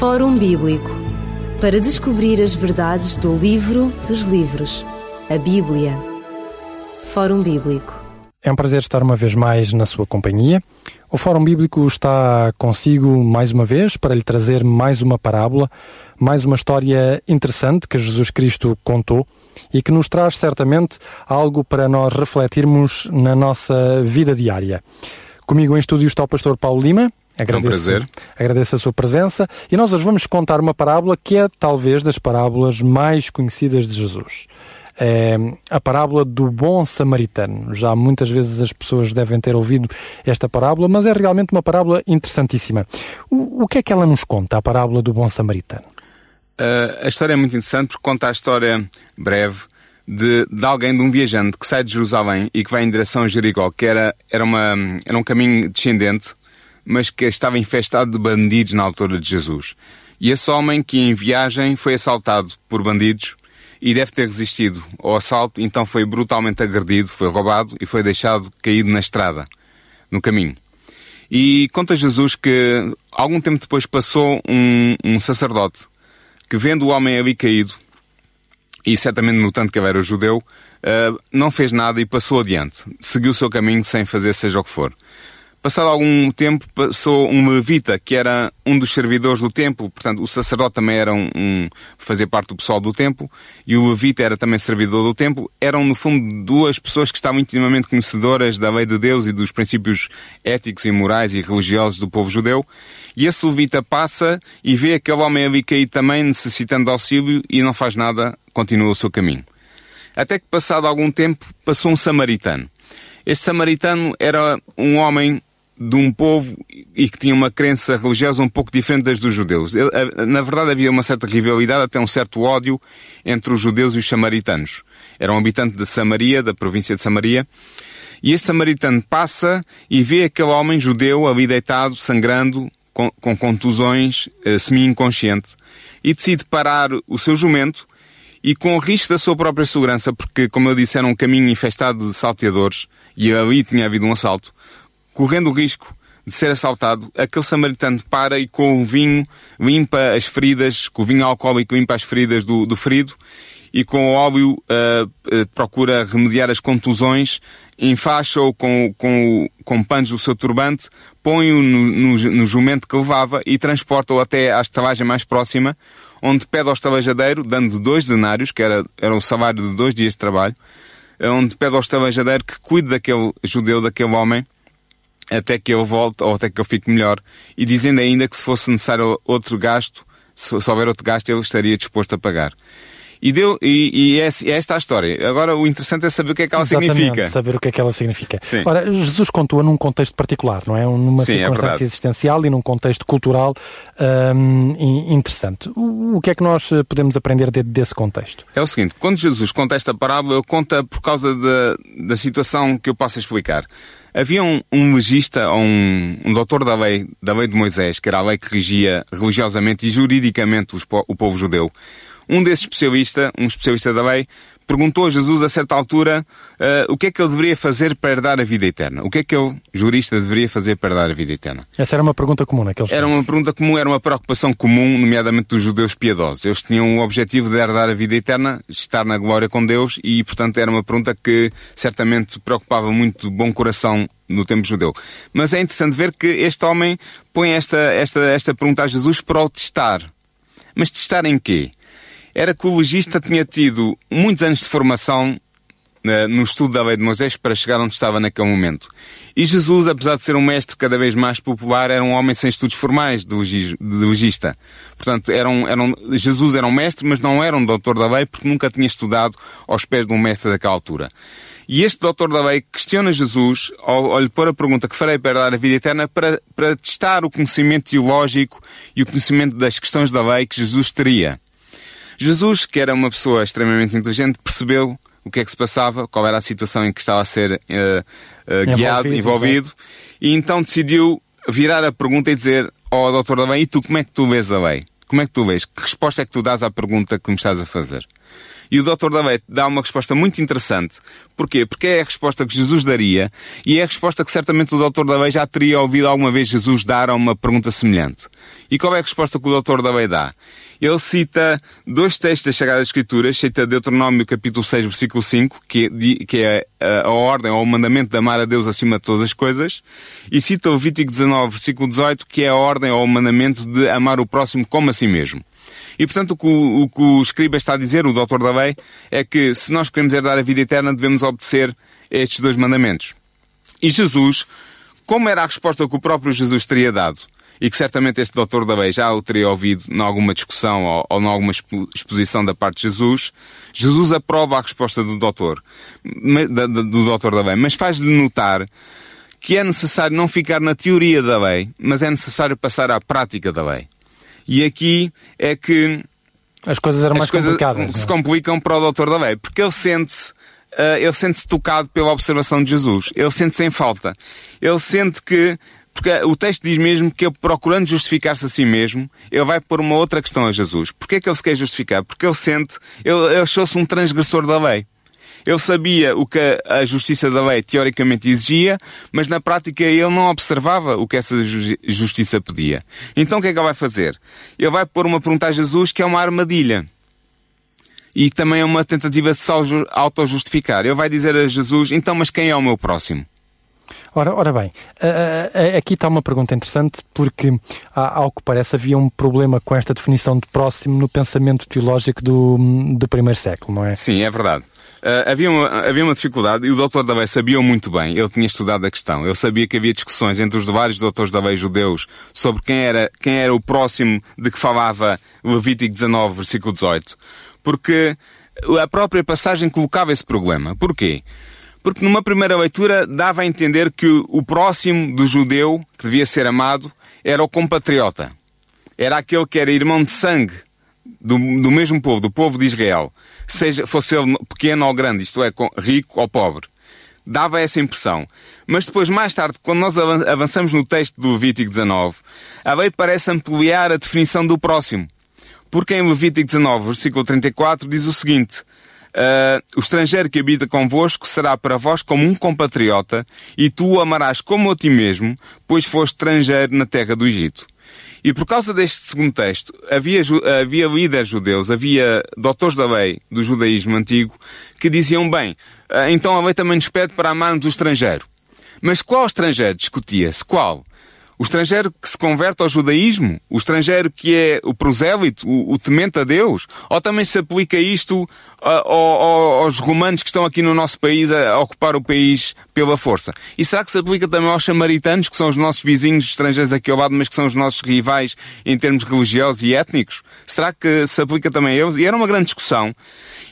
Fórum Bíblico para descobrir as verdades do livro dos livros, a Bíblia. Fórum Bíblico. É um prazer estar uma vez mais na sua companhia. O Fórum Bíblico está consigo mais uma vez para lhe trazer mais uma parábola, mais uma história interessante que Jesus Cristo contou e que nos traz certamente algo para nós refletirmos na nossa vida diária. Comigo em estúdio está o pastor Paulo Lima. Agradeço, é um prazer. Agradeço a sua presença e nós hoje vamos contar uma parábola que é talvez das parábolas mais conhecidas de Jesus. É a parábola do bom samaritano. Já muitas vezes as pessoas devem ter ouvido esta parábola, mas é realmente uma parábola interessantíssima. O, o que é que ela nos conta, a parábola do bom samaritano? Uh, a história é muito interessante porque conta a história breve de, de, alguém, de um viajante que sai de Jerusalém e que vai em direção a Jericó, que era, era, uma, era um caminho descendente mas que estava infestado de bandidos na altura de Jesus. E esse homem que em viagem foi assaltado por bandidos e deve ter resistido ao assalto, então foi brutalmente agredido, foi roubado e foi deixado caído na estrada, no caminho. E conta Jesus que algum tempo depois passou um, um sacerdote que vendo o homem ali caído, e certamente notando que ele era judeu, uh, não fez nada e passou adiante. Seguiu o seu caminho sem fazer seja o que for. Passado algum tempo, passou um levita, que era um dos servidores do templo, portanto, o sacerdote também era um, um fazia parte do pessoal do templo, e o levita era também servidor do templo. Eram, no fundo, duas pessoas que estavam intimamente conhecedoras da lei de Deus e dos princípios éticos e morais e religiosos do povo judeu. E esse levita passa e vê aquele homem ali caído também, necessitando de auxílio, e não faz nada, continua o seu caminho. Até que, passado algum tempo, passou um samaritano. Este samaritano era um homem de um povo e que tinha uma crença religiosa um pouco diferente das dos judeus. Na verdade, havia uma certa rivalidade, até um certo ódio entre os judeus e os samaritanos. Era um habitante de Samaria, da província de Samaria, e este samaritano passa e vê aquele homem judeu ali deitado, sangrando, com, com contusões, eh, semi-inconsciente, e decide parar o seu jumento e com o risco da sua própria segurança, porque, como eu disse, era um caminho infestado de salteadores e ali tinha havido um assalto, correndo o risco de ser assaltado, aquele samaritano para e com o vinho limpa as feridas, com o vinho alcoólico limpa as feridas do, do ferido e com óleo uh, uh, procura remediar as contusões, enfaixa-o com, com, com panos do seu turbante, põe-o no, no, no, jumento que levava e transporta-o até à estalagem mais próxima, onde pede ao estalajadeiro, dando dois denários, que era, era o salário de dois dias de trabalho, onde pede ao estalajadeiro que cuide daquele judeu, daquele homem, até que eu volte ou até que eu fique melhor. E dizendo ainda que se fosse necessário outro gasto, se, se houver outro gasto, eu estaria disposto a pagar. E, deu, e, e é, é, esta a história. Agora o interessante é saber o que é que ela Exatamente, significa. saber o que é que ela significa. Sim. Ora, Jesus contou num contexto particular, não é? Numa Sim, é circunstância é existencial e num contexto cultural hum, interessante. O, o, que é que nós eh, podemos aprender de, desse contexto? É o seguinte, quando Jesus conta esta parábola, ele conta por causa da, da situação que eu posso explicar. Havia um, um legista, ou um, um doutor da lei, da lei de Moisés, que era a lei que regia religiosamente e juridicamente os, o povo judeu. Um desses especialistas, um especialista da lei, perguntou a Jesus a certa altura uh, o que é que ele deveria fazer para herdar a vida eterna. O que é que o jurista deveria fazer para herdar a vida eterna? Essa era uma pergunta comum naqueles Era uma pergunta comum, era uma preocupação comum, nomeadamente dos judeus piedosos. Eles tinham o objetivo de herdar a vida eterna, estar na glória com Deus e, portanto, era uma pergunta que certamente preocupava muito o bom coração no tempo judeu. Mas é interessante ver que este homem põe esta, esta, esta pergunta a Jesus para o testar. Mas testar em quê? Era que o legista tinha tido muitos anos de formação uh, no estudo da lei de Moisés para chegar onde estava naquele momento. E Jesus, apesar de ser um mestre cada vez mais popular, era um homem sem estudos formais de, legista. Portanto, era um, era um, Jesus era um mestre, mas não era um doutor da lei porque nunca tinha estudado aos pés de um mestre daquela altura. E este doutor da lei questiona Jesus ao, ao lhe pôr a pergunta que farei para dar a vida eterna para, para testar o conhecimento teológico e o conhecimento das questões da lei que Jesus teria. Jesus, que era uma pessoa extremamente inteligente, percebeu o que é que se passava, qual era a situação em que estava a ser uh, uh, guiado, envolvido, envolvido e então decidiu virar a pergunta e dizer ao oh, doutor da lei, e tu como é que tu vês a lei? Como é que tu vês? Que resposta é que tu dás à pergunta que me estás a fazer? E o Dr. Davey dá uma resposta muito interessante. Porquê? Porque é a resposta que Jesus daria e é a resposta que certamente o Dr. Davey já teria ouvido alguma vez Jesus dar a uma pergunta semelhante. E qual é a resposta que o Dr. Davey dá? Ele cita dois textos das Escrituras, cita Deuteronômio capítulo 6, versículo 5, que, que é a, a ordem ou o mandamento de amar a Deus acima de todas as coisas, e cita Levítico 19, versículo 18, que é a ordem ou o mandamento de amar o próximo como a si mesmo. E portanto o que o, o, que o escriba está a dizer, o Dr. Davei, é que se nós queremos herdar a vida eterna devemos obedecer estes dois mandamentos. E Jesus, como era a resposta que o próprio Jesus teria dado, e que certamente este Dr. Davei já o teria ouvido em alguma discussão ou, ou em alguma exposição da parte de Jesus, Jesus aprova a resposta do Doutor, do Dr. Davei, mas faz-lhe notar que é necessário não ficar na teoria da lei, mas é necessário passar à prática da lei. E aqui é que as coisas eram as mais coisas complicadas. Se não? É? complicam para o doutor da lei, porque ele sente-se uh, ele sente-se tocado pela observação de Jesus. Ele sente-se em falta. Ele sente que porque o texto diz mesmo que ele, procurando justificar-se a si mesmo, ele vai pôr uma outra questão a Jesus. Porquê é que ele se quer justificar? Porque ele sente, ele, ele achou-se um transgressor da lei. Ele sabia o que a justiça da lei teoricamente exigia, mas na prática ele não observava o que essa justiça pedia. Então o que é que ele vai fazer? Ele vai pôr uma pergunta a Jesus que é uma armadilha. E também é uma tentativa de se auto-justificar. Ele vai dizer a Jesus, então, mas quem é o meu próximo? Ora, ora bem, aqui está uma pergunta interessante porque, ao que parece, havia um problema com esta definição de próximo no pensamento teológico do, do primeiro século, não é? Sim, é verdade. Uh, havia, uma, havia uma dificuldade e o Dr. Davei sabia muito bem, ele tinha estudado a questão, ele sabia que havia discussões entre os vários doutores Davei judeus sobre quem era, quem era o próximo de que falava Levítico 19, versículo 18, porque a própria passagem colocava esse problema. Porquê? Porque numa primeira leitura dava a entender que o próximo do judeu, que devia ser amado, era o compatriota. Era aquele que era irmão de sangue do, do mesmo povo, do povo de Israel seja, fosse ele pequeno ou grande, isto é, rico ou pobre. Dava essa impressão. Mas depois, mais tarde, quando nós avançamos no texto do Levítico 19, a lei parece ampliar a definição do próximo. Porque em Levítico 19, versículo 34, diz o seguinte: uh, O estrangeiro que habita convosco será para vós como um compatriota, e tu o amarás como a ti mesmo, pois foste estrangeiro na terra do Egito. E por causa deste segundo texto, havia, havia líderes judeus, havia doutores da lei do judaísmo antigo que diziam, bem, ah, então a lei também nos pede para amarmos o estrangeiro. Mas qual estrangeiro? Discutia-se. Qual? O estrangeiro que se converte ao judaísmo? O estrangeiro que é o prosélito, o, o temente a Deus? Ou também se aplica isto aos romanos que estão aqui no nosso país a, ocupar o país pela força? E será que se aplica também aos samaritanos, que são os nossos vizinhos estrangeiros aqui ao lado, mas que são os nossos rivais em termos religiosos e étnicos? Será que se aplica também a eles? E era uma grande discussão.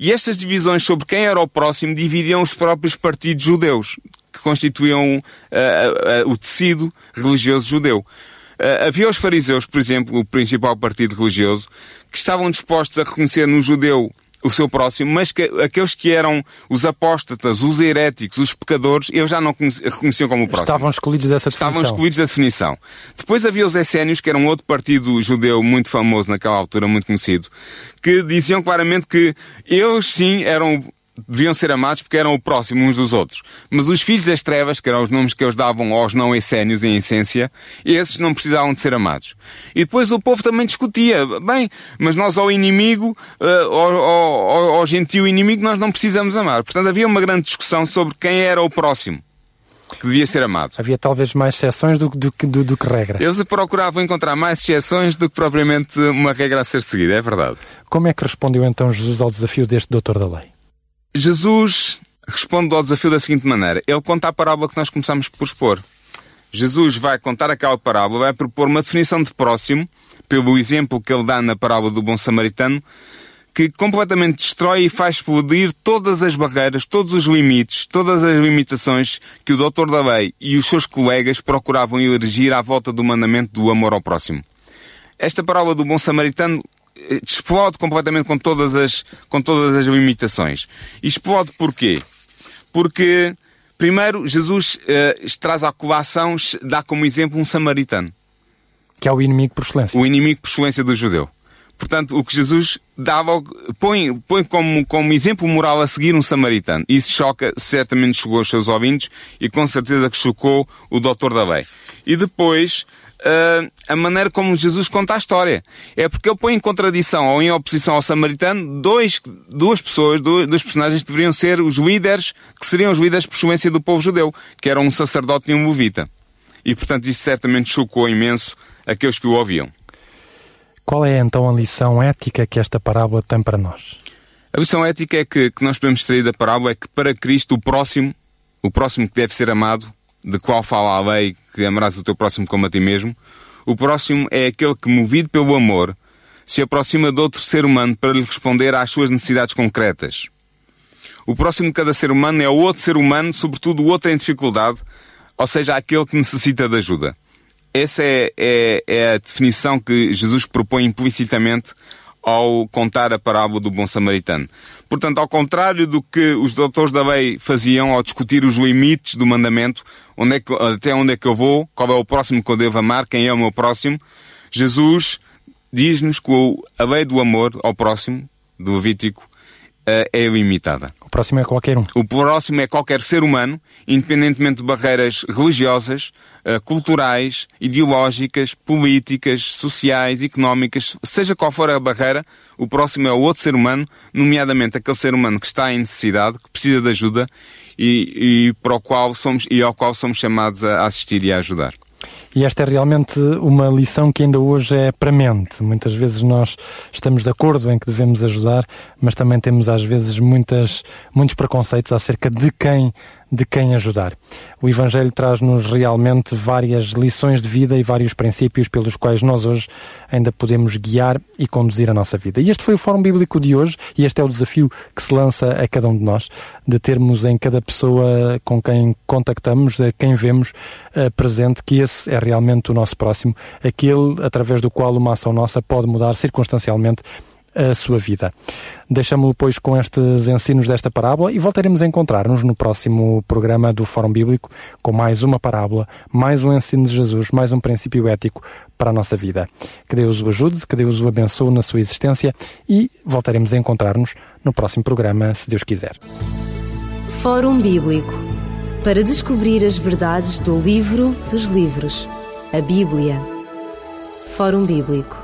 E estas divisões sobre quem era o próximo dividiam os próprios partidos judeus, que constituíam uh, uh, o tecido religioso judeu. havia os fariseus, por exemplo, o principal partido religioso, que estavam dispostos a reconhecer no judeu o seu próximo, mas que aqueles que eram os apóstatas, os heréticos, os pecadores, eles já não reconheciam como o próximo. Estavam excluídos dessa definição. Estavam excluídos da definição. Depois havia os essénios, que eram outro partido judeu muito famoso naquela altura, muito conhecido, que diziam claramente que eles sim eram deviam ser amados porque eram o próximo uns dos outros. Mas os filhos das trevas, que eram os nomes que eles davam aos não essénios em essência, esses não precisavam de ser amados. E depois o povo também discutia, bem, mas nós ao inimigo, uh, ao, ao, ao gentil inimigo, nós não precisamos amar. Portanto, havia uma grande discussão sobre quem era o próximo que devia ser amado. Havia talvez mais exceções do, do, do, do, que regra. Eles procuravam encontrar mais exceções do que propriamente uma regra a ser seguida, é verdade. Como é que respondeu então Jesus ao desafio deste doutor da lei? Jesus responde ao desafio da seguinte maneira: Ele conta a parábola que nós começamos por expor. Jesus vai contar aquela parábola, vai propor uma definição de próximo, pelo exemplo que ele dá na parábola do bom samaritano, que completamente destrói e faz explodir todas as barreiras, todos os limites, todas as limitações que o doutor da lei e os seus colegas procuravam erigir à volta do mandamento do amor ao próximo. Esta parábola do bom samaritano explode completamente com todas as, com todas as limitações. E explode porquê? Porque, primeiro, Jesus uh, traz à colação, dá como exemplo um samaritano. Que é o inimigo por excelência. O inimigo por excelência do judeu. portanto, o que Jesus dava, põe, põe como, como exemplo moral a seguir um samaritano. Isso choca, certamente chegou aos seus ouvintes e com certeza que chocou o doutor da lei. E depois, uh, a maneira como Jesus conta a história. É porque ele põe em contradição ou em oposição ao samaritano dois, duas pessoas, dois, dois personagens que deveriam ser os líderes, que seriam os líderes por influência do povo judeu, que eram um sacerdote e um levita. E portanto isso certamente chocou imenso aqueles que o ouviam. Qual é então a lição ética que esta parábola tem para nós? A lição ética é que, que nós podemos extrair da parábola é que para Cristo o próximo, o próximo que deve ser amado, de qual fala a lei que amarás o teu próximo como a ti mesmo, o próximo é aquele que, movido pelo amor, se aproxima de outro ser humano para lhe responder às suas necessidades concretas. O próximo de cada ser humano é o outro ser humano, sobretudo o outro em dificuldade, ou seja, aquele que necessita de ajuda. Essa é, é, é a definição que Jesus propõe implicitamente ao contar a parábola do bom samaritano. Portanto, ao contrário do que os doutores da lei faziam ao discutir os limites do mandamento, onde é que, até onde é que eu vou, qual é o próximo que eu devo amar, quem é o meu próximo, Jesus diz-nos que a lei do amor ao próximo, do Levítico, eh, é ilimitada. O próximo é qualquer um. O próximo é qualquer ser humano, independentemente de barreiras religiosas, eh, culturais, ideológicas, políticas, sociais, económicas, seja qual for a barreira, o próximo é o outro ser humano, nomeadamente aquele ser humano que está em necessidade, que precisa de ajuda e, e para o qual somos, e ao qual somos chamados a assistir e a ajudar. E esta é realmente uma lição que ainda hoje é premente. Muitas vezes nós estamos de acordo em que devemos ajudar, mas também temos às vezes muitas, muitos preconceitos acerca de quem de quem ajudar. O Evangelho traz-nos realmente várias lições de vida e vários princípios pelos quais nós hoje ainda podemos guiar e conduzir a nossa vida. E este foi o Fórum Bíblico de hoje e este é o desafio que se lança a cada um de nós, de termos em cada pessoa com quem contactamos, a quem vemos uh, presente, que esse é realmente o nosso próximo, aquele através do qual uma ação nossa pode mudar circunstancialmente a sua vida. Deixamo-lo, pois, com estes ensinos desta parábola e voltaremos a encontrar-nos no próximo programa do Fórum Bíblico com mais uma parábola, mais um ensino de Jesus, mais um princípio ético para a nossa vida. Que Deus o ajude, que Deus o abençoe na sua existência e voltaremos a encontrar-nos no próximo programa, se Deus quiser. Fórum Bíblico para descobrir as verdades do livro dos livros, a Bíblia. Fórum Bíblico